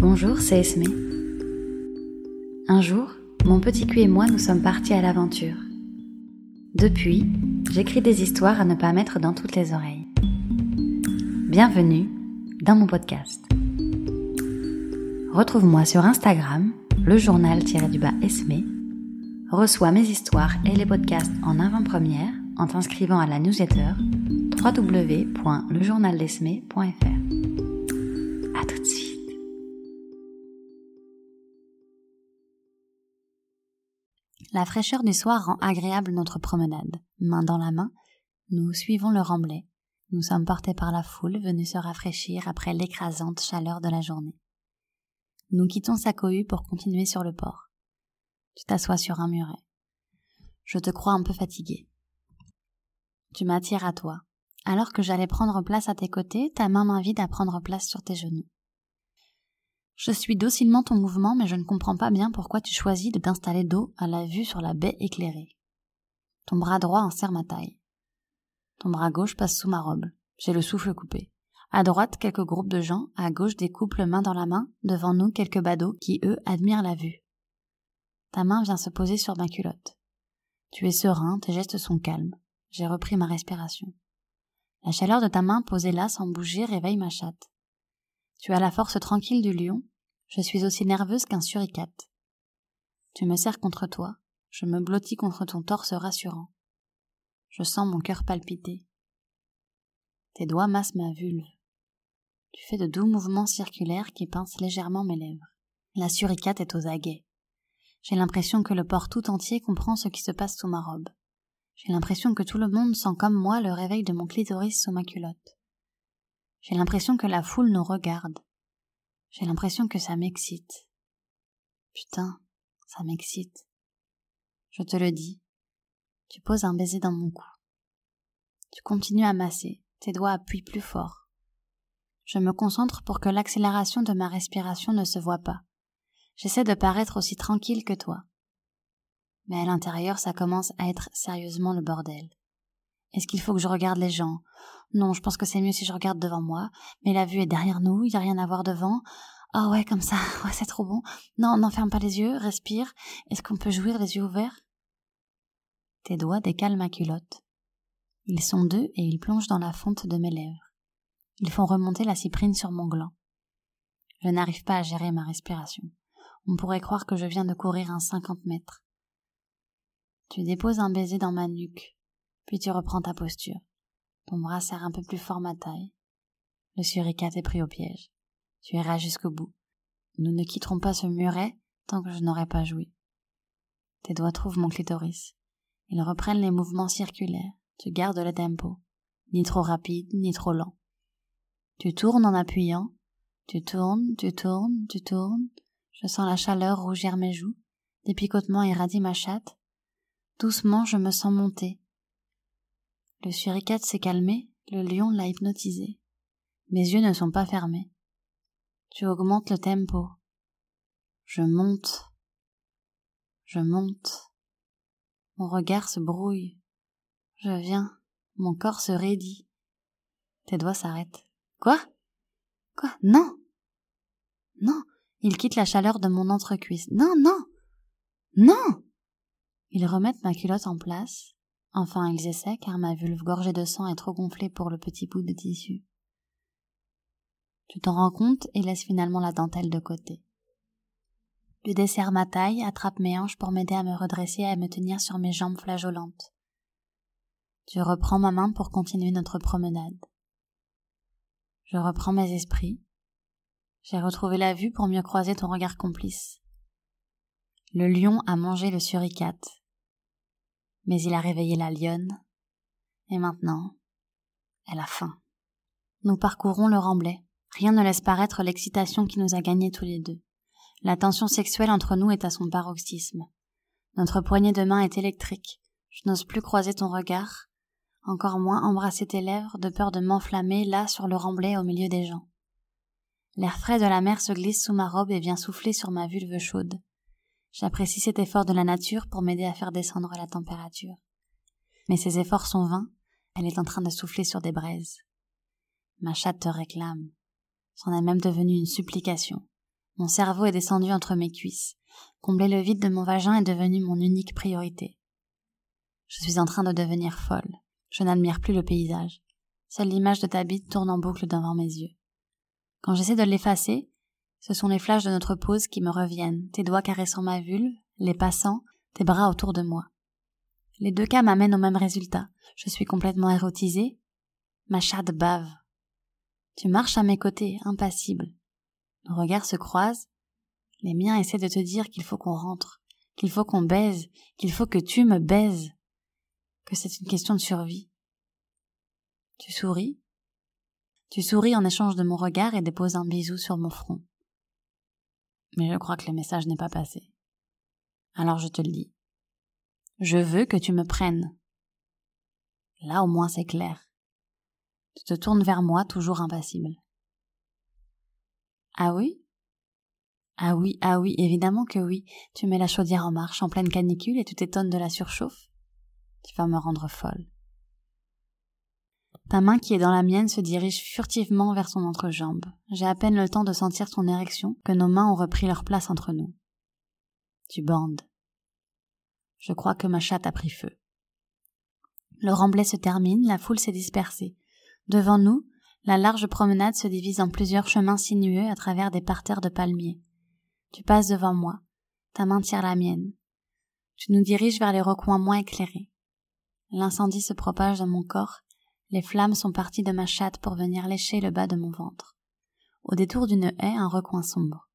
Bonjour, c'est Esme. Un jour, mon petit cul et moi nous sommes partis à l'aventure. Depuis, j'écris des histoires à ne pas mettre dans toutes les oreilles. Bienvenue dans mon podcast. Retrouve-moi sur Instagram, le journal-du-bas Esme. Reçois mes histoires et les podcasts en avant-première en t'inscrivant à la newsletter www.lejournaldesme.fr. La fraîcheur du soir rend agréable notre promenade. Main dans la main, nous suivons le remblai. Nous sommes portés par la foule venue se rafraîchir après l'écrasante chaleur de la journée. Nous quittons sa cohue pour continuer sur le port. Tu t'assois sur un muret. Je te crois un peu fatigué. Tu m'attires à toi. Alors que j'allais prendre place à tes côtés, ta main m'invite à prendre place sur tes genoux. Je suis docilement ton mouvement, mais je ne comprends pas bien pourquoi tu choisis de t'installer dos à la vue sur la baie éclairée. Ton bras droit enserre ma taille. Ton bras gauche passe sous ma robe. J'ai le souffle coupé. À droite, quelques groupes de gens, à gauche des couples main dans la main, devant nous quelques badauds qui, eux, admirent la vue. Ta main vient se poser sur ma culotte. Tu es serein, tes gestes sont calmes. J'ai repris ma respiration. La chaleur de ta main posée là sans bouger réveille ma chatte. Tu as la force tranquille du lion, je suis aussi nerveuse qu'un suricate. Tu me serres contre toi, je me blottis contre ton torse rassurant. Je sens mon cœur palpiter. Tes doigts massent ma vulve. Tu fais de doux mouvements circulaires qui pincent légèrement mes lèvres. La suricate est aux aguets. J'ai l'impression que le port tout entier comprend ce qui se passe sous ma robe. J'ai l'impression que tout le monde sent comme moi le réveil de mon clitoris sous ma culotte. J'ai l'impression que la foule nous regarde. J'ai l'impression que ça m'excite. Putain, ça m'excite. Je te le dis. Tu poses un baiser dans mon cou. Tu continues à masser, tes doigts appuient plus fort. Je me concentre pour que l'accélération de ma respiration ne se voit pas. J'essaie de paraître aussi tranquille que toi. Mais à l'intérieur, ça commence à être sérieusement le bordel. Est-ce qu'il faut que je regarde les gens? Non, je pense que c'est mieux si je regarde devant moi. Mais la vue est derrière nous, il n'y a rien à voir devant. Ah oh ouais, comme ça, ouais, c'est trop bon. Non, non, ferme pas les yeux, respire. Est-ce qu'on peut jouir les yeux ouverts? Tes doigts décalent ma culotte. Ils sont deux et ils plongent dans la fonte de mes lèvres. Ils font remonter la cyprine sur mon gland. Je n'arrive pas à gérer ma respiration. On pourrait croire que je viens de courir un cinquante mètres. Tu déposes un baiser dans ma nuque, puis tu reprends ta posture. Ton bras serre un peu plus fort ma taille. Le suricate est pris au piège. Tu iras jusqu'au bout. Nous ne quitterons pas ce muret tant que je n'aurai pas joui. Tes doigts trouvent mon clitoris. Ils reprennent les mouvements circulaires. Tu gardes le tempo. Ni trop rapide, ni trop lent. Tu tournes en appuyant. Tu tournes, tu tournes, tu tournes. Je sens la chaleur rougir mes joues. Des picotements irradient ma chatte. Doucement, je me sens monter. Le suricate s'est calmé, le lion l'a hypnotisé. Mes yeux ne sont pas fermés. Tu augmentes le tempo. Je monte. Je monte. Mon regard se brouille. Je viens. Mon corps se raidit. Tes doigts s'arrêtent. Quoi? Quoi? Non Non Ils quittent la chaleur de mon entrecuisse. Non, non Non Ils remettent ma culotte en place, Enfin, ils essaient, car ma vulve gorgée de sang est trop gonflée pour le petit bout de tissu. Tu t'en rends compte et laisses finalement la dentelle de côté. Tu desserres ma taille, attrape mes hanches pour m'aider à me redresser et à me tenir sur mes jambes flageolantes. Tu reprends ma main pour continuer notre promenade. Je reprends mes esprits. J'ai retrouvé la vue pour mieux croiser ton regard complice. Le lion a mangé le suricate, mais il a réveillé la lionne, et maintenant, elle a faim. Nous parcourons le remblai. Rien ne laisse paraître l'excitation qui nous a gagnés tous les deux. La tension sexuelle entre nous est à son paroxysme. Notre poignée de main est électrique. Je n'ose plus croiser ton regard, encore moins embrasser tes lèvres de peur de m'enflammer là sur le remblai au milieu des gens. L'air frais de la mer se glisse sous ma robe et vient souffler sur ma vulve chaude. J'apprécie cet effort de la nature pour m'aider à faire descendre la température. Mais ces efforts sont vains, elle est en train de souffler sur des braises. Ma chatte te réclame. C'en est même devenu une supplication. Mon cerveau est descendu entre mes cuisses. Combler le vide de mon vagin est devenu mon unique priorité. Je suis en train de devenir folle. Je n'admire plus le paysage. Seule l'image de ta bite tourne en boucle devant mes yeux. Quand j'essaie de l'effacer, ce sont les flashs de notre pause qui me reviennent, tes doigts caressant ma vulve, les passants, tes bras autour de moi. Les deux cas m'amènent au même résultat. Je suis complètement érotisée. Ma chatte bave. Tu marches à mes côtés, impassible. Nos regards se croisent. Les miens essaient de te dire qu'il faut qu'on rentre, qu'il faut qu'on baise, qu'il faut que tu me baises, que c'est une question de survie. Tu souris. Tu souris en échange de mon regard et déposes un bisou sur mon front. Mais je crois que le message n'est pas passé. Alors je te le dis. Je veux que tu me prennes. Là au moins c'est clair. Tu te tournes vers moi, toujours impassible. Ah oui? Ah oui, ah oui, évidemment que oui. Tu mets la chaudière en marche en pleine canicule et tu t'étonnes de la surchauffe. Tu vas me rendre folle. Ta main qui est dans la mienne se dirige furtivement vers son entrejambe. J'ai à peine le temps de sentir ton érection que nos mains ont repris leur place entre nous. Tu bandes. Je crois que ma chatte a pris feu. Le remblai se termine, la foule s'est dispersée. Devant nous, la large promenade se divise en plusieurs chemins sinueux à travers des parterres de palmiers. Tu passes devant moi, ta main tire la mienne. Tu nous diriges vers les recoins moins éclairés. L'incendie se propage dans mon corps les flammes sont parties de ma chatte pour venir lécher le bas de mon ventre. Au détour d'une haie, un recoin sombre.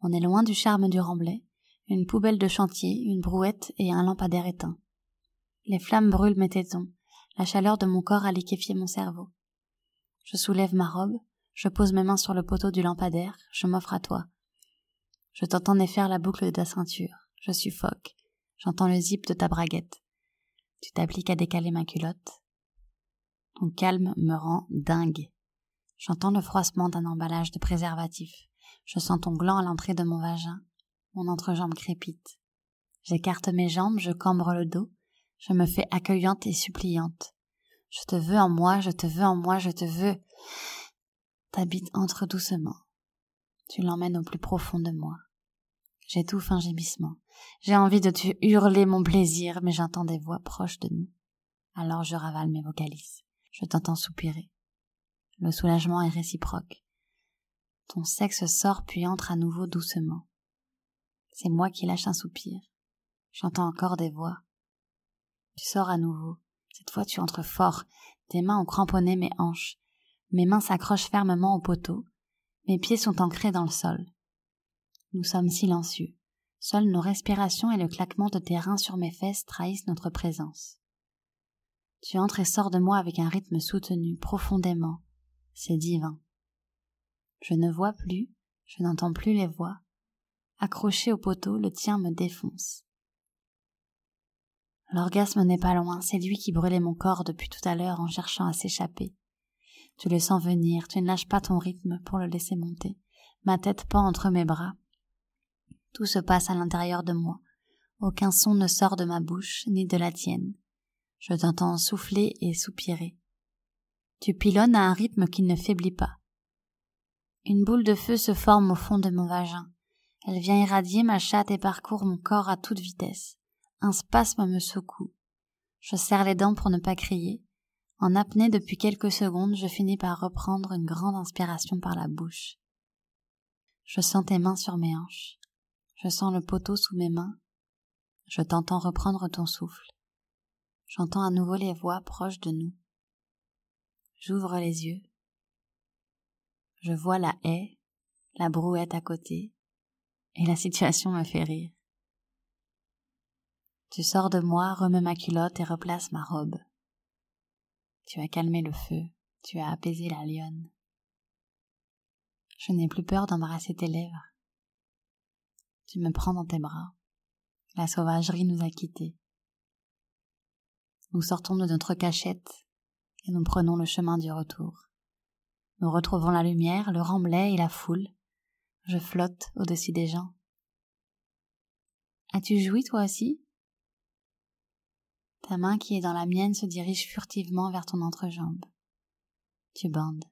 On est loin du charme du remblai, une poubelle de chantier, une brouette et un lampadaire éteint. Les flammes brûlent mes tétons, la chaleur de mon corps a liquéfié mon cerveau. Je soulève ma robe, je pose mes mains sur le poteau du lampadaire, je m'offre à toi. Je t'entends défaire la boucle de ta ceinture, je suffoque, j'entends le zip de ta braguette. Tu t'appliques à décaler ma culotte, ton calme me rend dingue. J'entends le froissement d'un emballage de préservatif. Je sens ton gland à l'entrée de mon vagin. Mon entrejambe crépite. J'écarte mes jambes, je cambre le dos. Je me fais accueillante et suppliante. Je te veux en moi, je te veux en moi, je te veux. Ta bite entre doucement. Tu l'emmènes au plus profond de moi. J'étouffe un gémissement. J'ai envie de te hurler mon plaisir, mais j'entends des voix proches de nous. Alors je ravale mes vocalises. Je t'entends soupirer. Le soulagement est réciproque. Ton sexe sort puis entre à nouveau doucement. C'est moi qui lâche un soupir. J'entends encore des voix. Tu sors à nouveau. Cette fois tu entres fort. Tes mains ont cramponné mes hanches. Mes mains s'accrochent fermement au poteau. Mes pieds sont ancrés dans le sol. Nous sommes silencieux. Seules nos respirations et le claquement de tes reins sur mes fesses trahissent notre présence. Tu entres et sors de moi avec un rythme soutenu, profondément. C'est divin. Je ne vois plus, je n'entends plus les voix. Accroché au poteau, le tien me défonce. L'orgasme n'est pas loin, c'est lui qui brûlait mon corps depuis tout à l'heure en cherchant à s'échapper. Tu le sens venir, tu ne lâches pas ton rythme pour le laisser monter. Ma tête pend entre mes bras. Tout se passe à l'intérieur de moi. Aucun son ne sort de ma bouche, ni de la tienne. Je t'entends souffler et soupirer. Tu pilonnes à un rythme qui ne faiblit pas. Une boule de feu se forme au fond de mon vagin. Elle vient irradier ma chatte et parcourt mon corps à toute vitesse. Un spasme me secoue. Je serre les dents pour ne pas crier. En apnée depuis quelques secondes, je finis par reprendre une grande inspiration par la bouche. Je sens tes mains sur mes hanches. Je sens le poteau sous mes mains. Je t'entends reprendre ton souffle. J'entends à nouveau les voix proches de nous. J'ouvre les yeux. Je vois la haie, la brouette à côté, et la situation me fait rire. Tu sors de moi, remets ma culotte et replace ma robe. Tu as calmé le feu, tu as apaisé la lionne. Je n'ai plus peur d'embrasser tes lèvres. Tu me prends dans tes bras. La sauvagerie nous a quittés. Nous sortons de notre cachette et nous prenons le chemin du retour. Nous retrouvons la lumière, le remblai et la foule. Je flotte au-dessus des gens. As-tu joui toi aussi? Ta main qui est dans la mienne se dirige furtivement vers ton entrejambe. Tu bandes.